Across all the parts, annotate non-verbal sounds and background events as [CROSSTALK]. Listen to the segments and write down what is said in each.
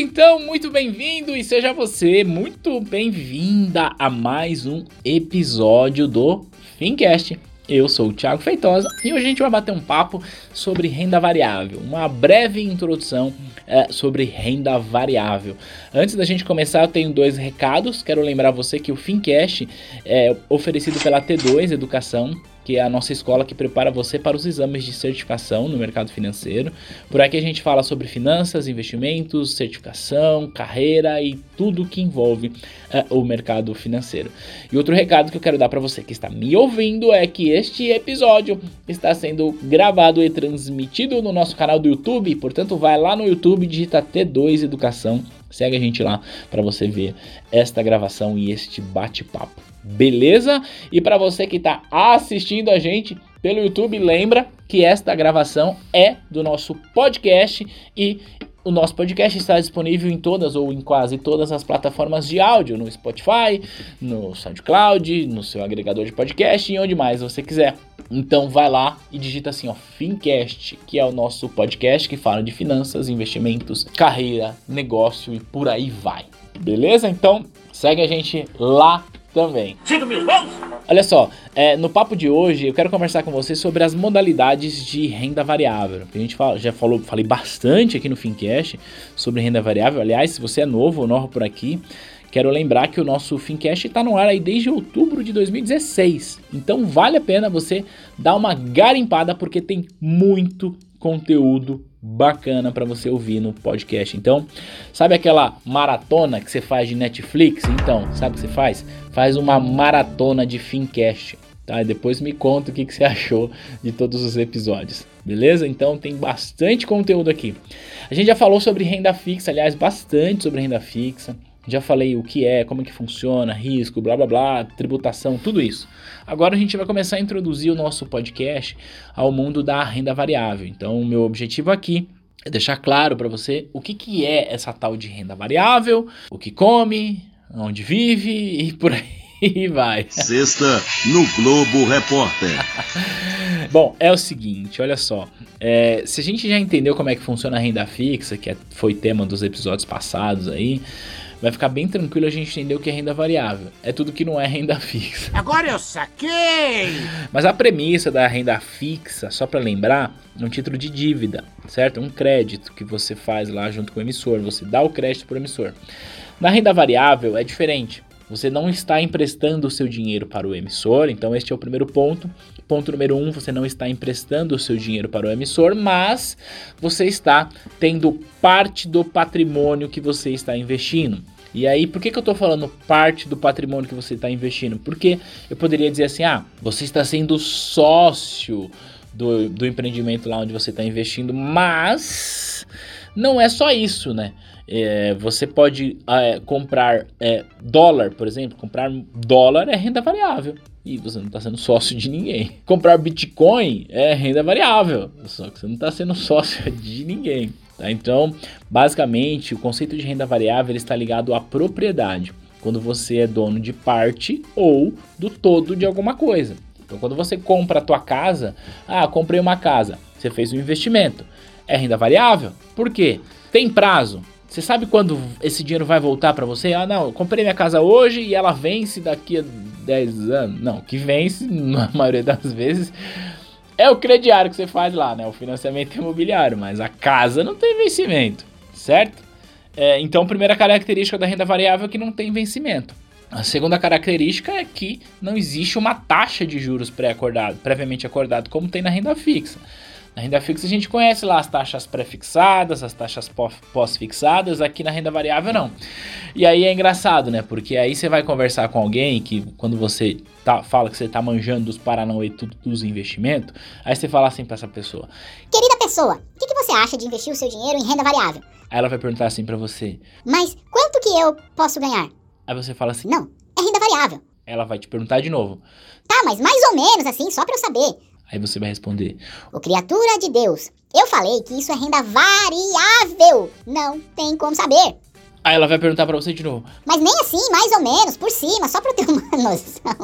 Então muito bem-vindo e seja você muito bem-vinda a mais um episódio do Fincast. Eu sou o Thiago Feitosa e hoje a gente vai bater um papo sobre renda variável, uma breve introdução é, sobre renda variável. Antes da gente começar, eu tenho dois recados. Quero lembrar você que o Fincast é oferecido pela T2 Educação que é a nossa escola que prepara você para os exames de certificação no mercado financeiro. Por aqui a gente fala sobre finanças, investimentos, certificação, carreira e tudo que envolve uh, o mercado financeiro. E outro recado que eu quero dar para você que está me ouvindo é que este episódio está sendo gravado e transmitido no nosso canal do YouTube, portanto vai lá no YouTube, digita T2 Educação, segue a gente lá para você ver esta gravação e este bate-papo. Beleza? E para você que está assistindo a gente pelo YouTube, lembra que esta gravação é do nosso podcast e o nosso podcast está disponível em todas ou em quase todas as plataformas de áudio, no Spotify, no SoundCloud, no seu agregador de podcast e onde mais você quiser. Então vai lá e digita assim, ó, Fincast, que é o nosso podcast que fala de finanças, investimentos, carreira, negócio e por aí vai. Beleza? Então segue a gente lá também. Olha só, é, no papo de hoje eu quero conversar com você sobre as modalidades de renda variável. A gente fala, já falou, falei bastante aqui no Fincast sobre renda variável. Aliás, se você é novo ou novo por aqui, quero lembrar que o nosso Fincast está no ar aí desde outubro de 2016. Então vale a pena você dar uma garimpada porque tem muito conteúdo bacana para você ouvir no podcast. Então, sabe aquela maratona que você faz de Netflix? Então, sabe o que você faz? Faz uma maratona de Fincast. Tá? E depois me conta o que, que você achou de todos os episódios. Beleza? Então tem bastante conteúdo aqui. A gente já falou sobre renda fixa, aliás, bastante sobre renda fixa. Já falei o que é, como é que funciona, risco, blá blá blá, tributação, tudo isso. Agora a gente vai começar a introduzir o nosso podcast ao mundo da renda variável. Então, o meu objetivo aqui é deixar claro para você o que, que é essa tal de renda variável, o que come, onde vive e por aí [LAUGHS] vai. Sexta no Globo Repórter. [LAUGHS] Bom, é o seguinte, olha só. É, se a gente já entendeu como é que funciona a renda fixa, que é, foi tema dos episódios passados aí, vai ficar bem tranquilo a gente entender o que é renda variável. É tudo que não é renda [LAUGHS] fixa. Agora eu saquei! Mas a premissa da renda fixa, só para lembrar, é um título de dívida, certo? Um crédito que você faz lá junto com o emissor, você dá o crédito para o emissor. Na renda variável é diferente. Você não está emprestando o seu dinheiro para o emissor, então este é o primeiro ponto. Ponto número um, você não está emprestando o seu dinheiro para o emissor, mas você está tendo parte do patrimônio que você está investindo. E aí, por que, que eu estou falando parte do patrimônio que você está investindo? Porque eu poderia dizer assim: ah, você está sendo sócio do, do empreendimento lá onde você está investindo, mas não é só isso, né? É, você pode é, comprar é, dólar, por exemplo. Comprar dólar é renda variável. E você não está sendo sócio de ninguém. Comprar Bitcoin é renda variável. Só que você não está sendo [LAUGHS] sócio de ninguém. Tá? Então, basicamente, o conceito de renda variável está ligado à propriedade. Quando você é dono de parte ou do todo de alguma coisa. Então, quando você compra a tua casa, ah, comprei uma casa, você fez um investimento, é renda variável. Por quê? Tem prazo. Você sabe quando esse dinheiro vai voltar para você? Ah, não, comprei minha casa hoje e ela vence daqui a 10 anos. Não, que vence, [LAUGHS] na maioria das vezes, é o crediário que você faz lá, né? O financiamento imobiliário, mas a casa não tem vencimento, certo? É, então, primeira característica da renda variável é que não tem vencimento. A segunda característica é que não existe uma taxa de juros pré-acordado, previamente acordado, como tem na renda fixa. Na renda fixa a gente conhece lá as taxas pré-fixadas, as taxas pós-fixadas, aqui na renda variável não. E aí é engraçado, né? Porque aí você vai conversar com alguém que quando você tá, fala que você tá manjando dos Paranauê tudo dos investimentos, aí você fala assim para essa pessoa: Querida pessoa, o que, que você acha de investir o seu dinheiro em renda variável? Aí ela vai perguntar assim para você: Mas quanto que eu posso ganhar? Aí você fala assim: Não, é renda variável. Ela vai te perguntar de novo: Tá, mas mais ou menos assim, só para eu saber. Aí você vai responder: O criatura de Deus. Eu falei que isso é renda variável. Não tem como saber. Aí ela vai perguntar para você de novo: Mas nem assim, mais ou menos, por cima, só pra eu ter uma [LAUGHS] noção.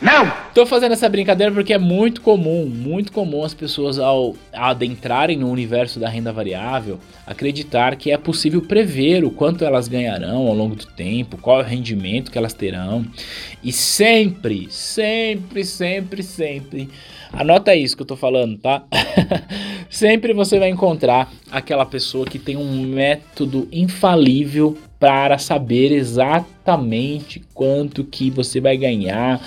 Não! Tô fazendo essa brincadeira porque é muito comum, muito comum as pessoas ao adentrarem no universo da renda variável acreditar que é possível prever o quanto elas ganharão ao longo do tempo, qual é o rendimento que elas terão. E sempre, sempre, sempre, sempre, anota isso que eu tô falando, tá? [LAUGHS] sempre você vai encontrar aquela pessoa que tem um método infalível para saber exatamente quanto que você vai ganhar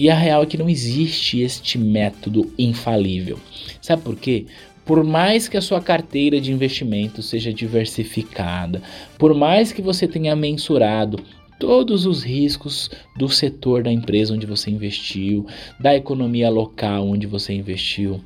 e a real é que não existe este método infalível. Sabe por quê? Por mais que a sua carteira de investimento seja diversificada, por mais que você tenha mensurado todos os riscos do setor da empresa onde você investiu, da economia local onde você investiu.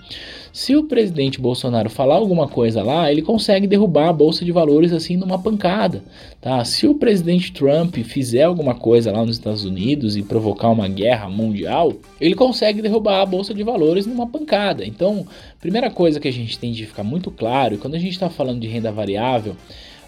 Se o presidente Bolsonaro falar alguma coisa lá, ele consegue derrubar a bolsa de valores assim numa pancada, tá? Se o presidente Trump fizer alguma coisa lá nos Estados Unidos e provocar uma guerra mundial, ele consegue derrubar a bolsa de valores numa pancada. Então, primeira coisa que a gente tem de ficar muito claro, quando a gente está falando de renda variável,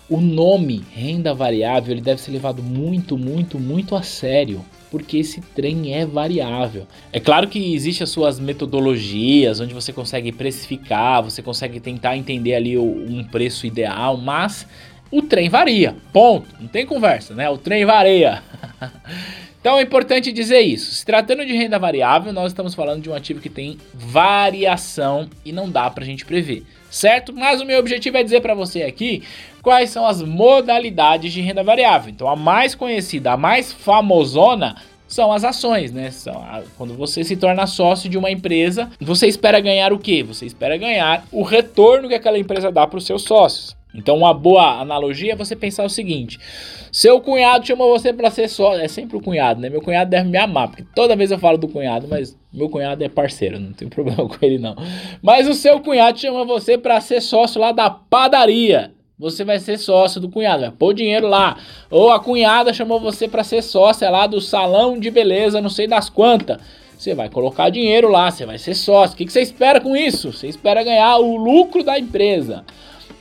o nome renda variável ele deve ser levado muito, muito, muito a sério, porque esse trem é variável. É claro que existem as suas metodologias, onde você consegue precificar, você consegue tentar entender ali um preço ideal, mas o trem varia. Ponto. Não tem conversa, né? O trem varia. [LAUGHS] Então é importante dizer isso. Se tratando de renda variável, nós estamos falando de um ativo que tem variação e não dá para a gente prever, certo? Mas o meu objetivo é dizer para você aqui quais são as modalidades de renda variável. Então a mais conhecida, a mais famosona são as ações, né? São a, quando você se torna sócio de uma empresa, você espera ganhar o quê? Você espera ganhar o retorno que aquela empresa dá para os seus sócios. Então, uma boa analogia é você pensar o seguinte: seu cunhado chamou você para ser sócio. É sempre o cunhado, né? Meu cunhado deve me amar, porque toda vez eu falo do cunhado, mas meu cunhado é parceiro, não tem [LAUGHS] problema com ele não. Mas o seu cunhado chama você para ser sócio lá da padaria. Você vai ser sócio do cunhado, vai pôr dinheiro lá. Ou a cunhada chamou você para ser sócia lá do salão de beleza, não sei das quantas. Você vai colocar dinheiro lá, você vai ser sócio. O que você espera com isso? Você espera ganhar o lucro da empresa.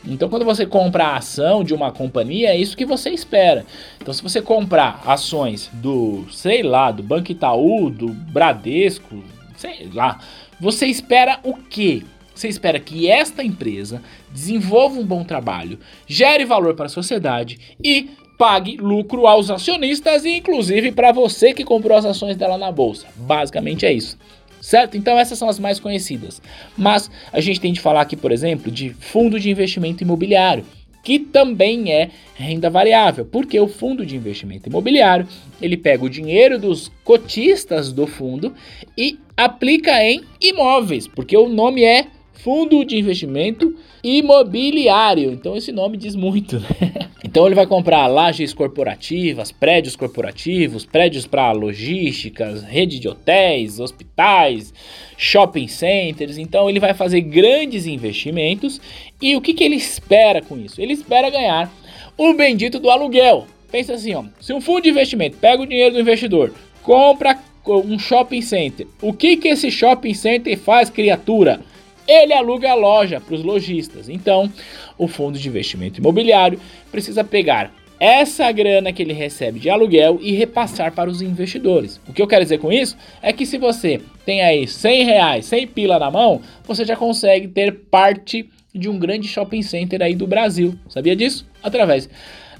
Então, quando você compra a ação de uma companhia, é isso que você espera. Então, se você comprar ações do, sei lá, do Banco Itaú, do Bradesco, sei lá, você espera o quê? Você espera que esta empresa desenvolva um bom trabalho, gere valor para a sociedade e pague lucro aos acionistas e inclusive para você que comprou as ações dela na bolsa. Basicamente é isso certo? Então essas são as mais conhecidas. Mas a gente tem de falar aqui, por exemplo, de fundo de investimento imobiliário, que também é renda variável, porque o fundo de investimento imobiliário, ele pega o dinheiro dos cotistas do fundo e aplica em imóveis, porque o nome é Fundo de Investimento Imobiliário. Então esse nome diz muito, né? [LAUGHS] Então ele vai comprar lajes corporativas, prédios corporativos, prédios para logísticas, rede de hotéis, hospitais, shopping centers. Então ele vai fazer grandes investimentos e o que, que ele espera com isso? Ele espera ganhar o bendito do aluguel. Pensa assim, ó, se um fundo de investimento pega o dinheiro do investidor, compra um shopping center, o que que esse shopping center faz, criatura? Ele aluga a loja para os lojistas. Então, o fundo de investimento imobiliário precisa pegar essa grana que ele recebe de aluguel e repassar para os investidores. O que eu quero dizer com isso é que se você tem aí 100 reais, 100 pila na mão, você já consegue ter parte de um grande shopping center aí do Brasil. Sabia disso? Através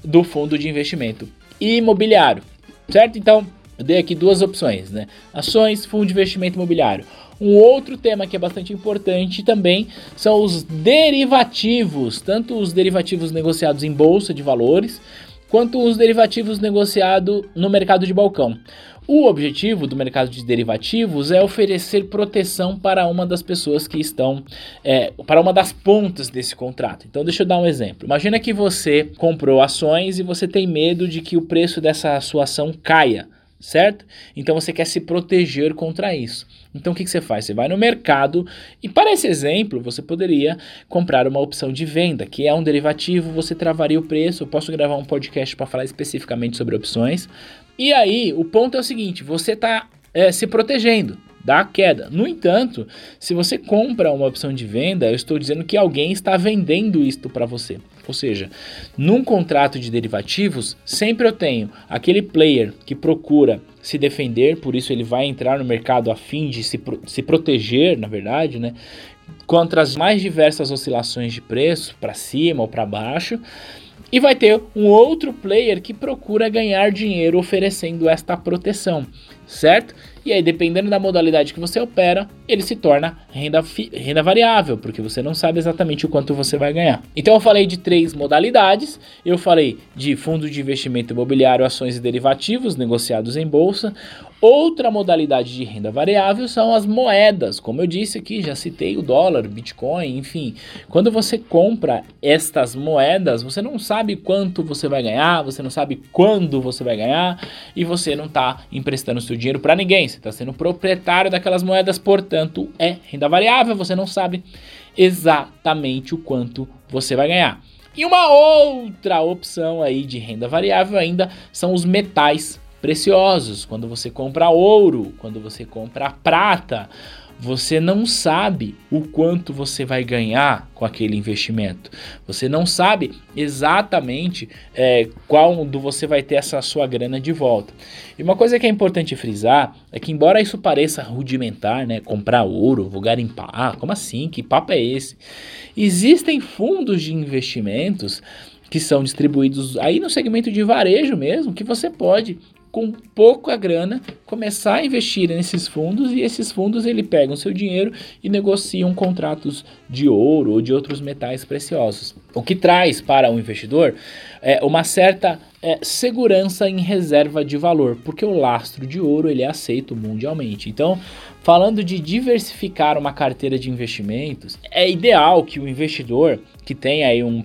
do fundo de investimento imobiliário, certo? Então, eu dei aqui duas opções, né? Ações, fundo de investimento imobiliário. Um outro tema que é bastante importante também são os derivativos, tanto os derivativos negociados em bolsa de valores, quanto os derivativos negociados no mercado de balcão. O objetivo do mercado de derivativos é oferecer proteção para uma das pessoas que estão, é, para uma das pontas desse contrato. Então, deixa eu dar um exemplo. Imagina que você comprou ações e você tem medo de que o preço dessa sua ação caia certo? Então você quer se proteger contra isso. Então o que, que, você faz? Você vai no mercado e, para esse exemplo, você poderia comprar uma opção de venda, que é um derivativo, você travaria o preço. Eu posso gravar um podcast para falar especificamente sobre opções. E aí, o ponto é o seguinte: você está é, se protegendo da queda. No entanto, se você compra uma opção de venda, eu estou dizendo que alguém está vendendo isto para você. Ou seja, num contrato de derivativos, sempre eu tenho aquele player que procura se defender, por isso ele vai entrar no mercado a fim de se, se proteger, na verdade, né? Contra as mais diversas oscilações de preço, para cima ou para baixo. E vai ter um outro player que procura ganhar dinheiro oferecendo esta proteção, certo? E aí, dependendo da modalidade que você opera, ele se torna renda, renda variável, porque você não sabe exatamente o quanto você vai ganhar. Então, eu falei de três modalidades. Eu falei de fundo de investimento imobiliário, ações e derivativos negociados em bolsa. Outra modalidade de renda variável são as moedas. Como eu disse aqui, já citei o dólar, Bitcoin, enfim. Quando você compra estas moedas, você não sabe quanto você vai ganhar, você não sabe quando você vai ganhar e você não está emprestando seu dinheiro para ninguém. Você está sendo proprietário daquelas moedas, portanto, é renda variável. Você não sabe exatamente o quanto você vai ganhar. E uma outra opção aí de renda variável ainda são os metais preciosos, quando você compra ouro, quando você compra prata, você não sabe o quanto você vai ganhar com aquele investimento. Você não sabe exatamente é, quando você vai ter essa sua grana de volta. E uma coisa que é importante frisar é que, embora isso pareça rudimentar, né? Comprar ouro, vou garimpar. Ah, como assim? Que papo é esse? Existem fundos de investimentos que são distribuídos aí no segmento de varejo mesmo, que você pode com pouca grana, começar a investir nesses fundos e esses fundos ele pegam seu dinheiro e negociam contratos de ouro ou de outros metais preciosos. O que traz para o investidor é uma certa é, segurança em reserva de valor, porque o lastro de ouro ele é aceito mundialmente. Então, falando de diversificar uma carteira de investimentos, é ideal que o investidor que tem aí um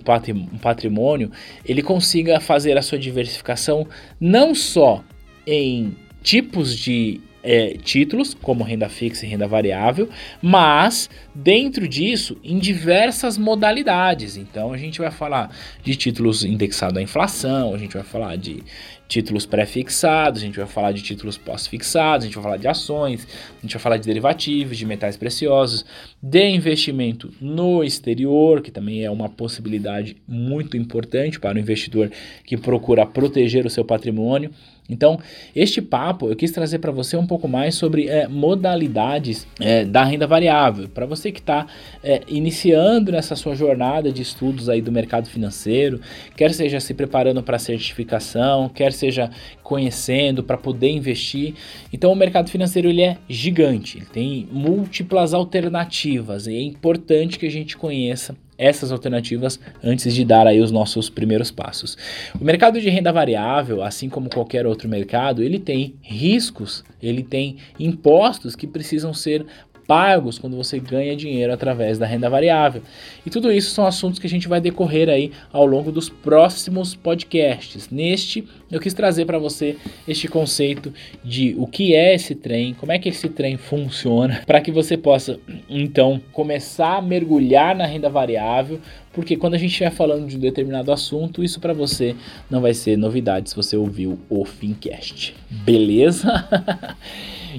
patrimônio, ele consiga fazer a sua diversificação não só em tipos de é, títulos, como renda fixa e renda variável, mas dentro disso em diversas modalidades. Então a gente vai falar de títulos indexados à inflação, a gente vai falar de títulos pré-fixados, a gente vai falar de títulos pós-fixados, a gente vai falar de ações, a gente vai falar de derivativos, de metais preciosos, de investimento no exterior, que também é uma possibilidade muito importante para o investidor que procura proteger o seu patrimônio. Então, este papo eu quis trazer para você um pouco mais sobre é, modalidades é, da renda variável. Para você que está é, iniciando nessa sua jornada de estudos aí do mercado financeiro, quer seja se preparando para certificação, quer seja conhecendo para poder investir. Então, o mercado financeiro ele é gigante, ele tem múltiplas alternativas e é importante que a gente conheça essas alternativas antes de dar aí os nossos primeiros passos. O mercado de renda variável, assim como qualquer outro mercado, ele tem riscos, ele tem impostos que precisam ser pagos quando você ganha dinheiro através da renda variável. E tudo isso são assuntos que a gente vai decorrer aí ao longo dos próximos podcasts. Neste, eu quis trazer para você este conceito de o que é esse trem, como é que esse trem funciona, para que você possa então começar a mergulhar na renda variável, porque quando a gente estiver falando de um determinado assunto, isso para você não vai ser novidade se você ouviu o Fincast. Beleza? [LAUGHS]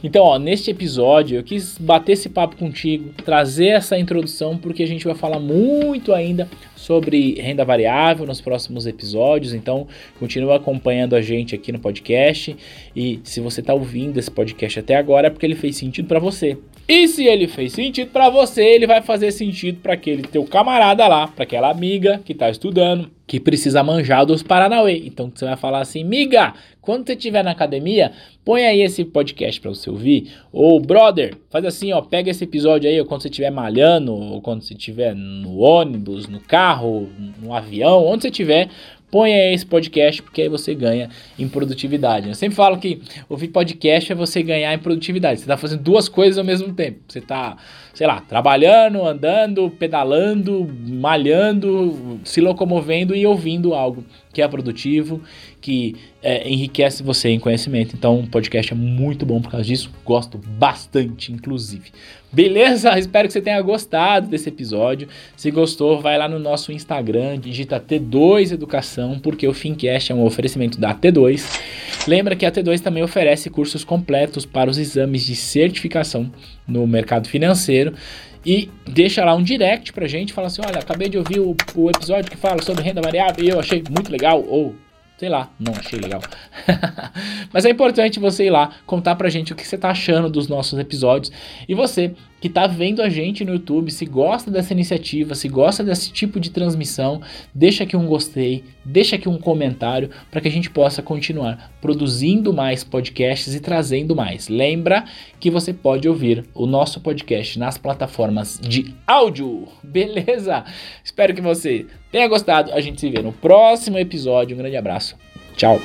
Então, ó, neste episódio eu quis bater esse papo contigo, trazer essa introdução, porque a gente vai falar muito ainda sobre renda variável nos próximos episódios. Então, continua acompanhando a gente aqui no podcast. E se você está ouvindo esse podcast até agora, é porque ele fez sentido para você. E se ele fez sentido para você, ele vai fazer sentido para aquele teu camarada lá, para aquela amiga que está estudando, que precisa manjar dos Paranauê. Então você vai falar assim, miga, quando você estiver na academia, põe aí esse podcast para você ouvir. Ou brother, faz assim, ó, pega esse episódio aí, ou quando você estiver malhando, ou quando você estiver no ônibus, no carro, no avião, onde você estiver, ponha esse podcast, porque aí você ganha em produtividade. Eu sempre falo que ouvir podcast é você ganhar em produtividade. Você está fazendo duas coisas ao mesmo tempo. Você está, sei lá, trabalhando, andando, pedalando, malhando, se locomovendo e ouvindo algo que é produtivo, que é, enriquece você em conhecimento. Então, o podcast é muito bom por causa disso. Gosto bastante, inclusive. Beleza? [LAUGHS] Espero que você tenha gostado desse episódio. Se gostou, vai lá no nosso Instagram, digita T2 Educação, porque o Fincast é um oferecimento da T2. Lembra que a T2 também oferece cursos completos para os exames de certificação no mercado financeiro. E deixa lá um direct pra gente, fala assim: olha, acabei de ouvir o, o episódio que fala sobre renda variável e eu achei muito legal, ou sei lá, não achei legal. [LAUGHS] Mas é importante você ir lá contar pra gente o que você tá achando dos nossos episódios. E você que tá vendo a gente no YouTube, se gosta dessa iniciativa, se gosta desse tipo de transmissão, deixa aqui um gostei, deixa aqui um comentário para que a gente possa continuar produzindo mais podcasts e trazendo mais. Lembra que você pode ouvir o nosso podcast nas plataformas de áudio, [LAUGHS] beleza? Espero que você tenha gostado. A gente se vê no próximo episódio. Um grande abraço. Tchau.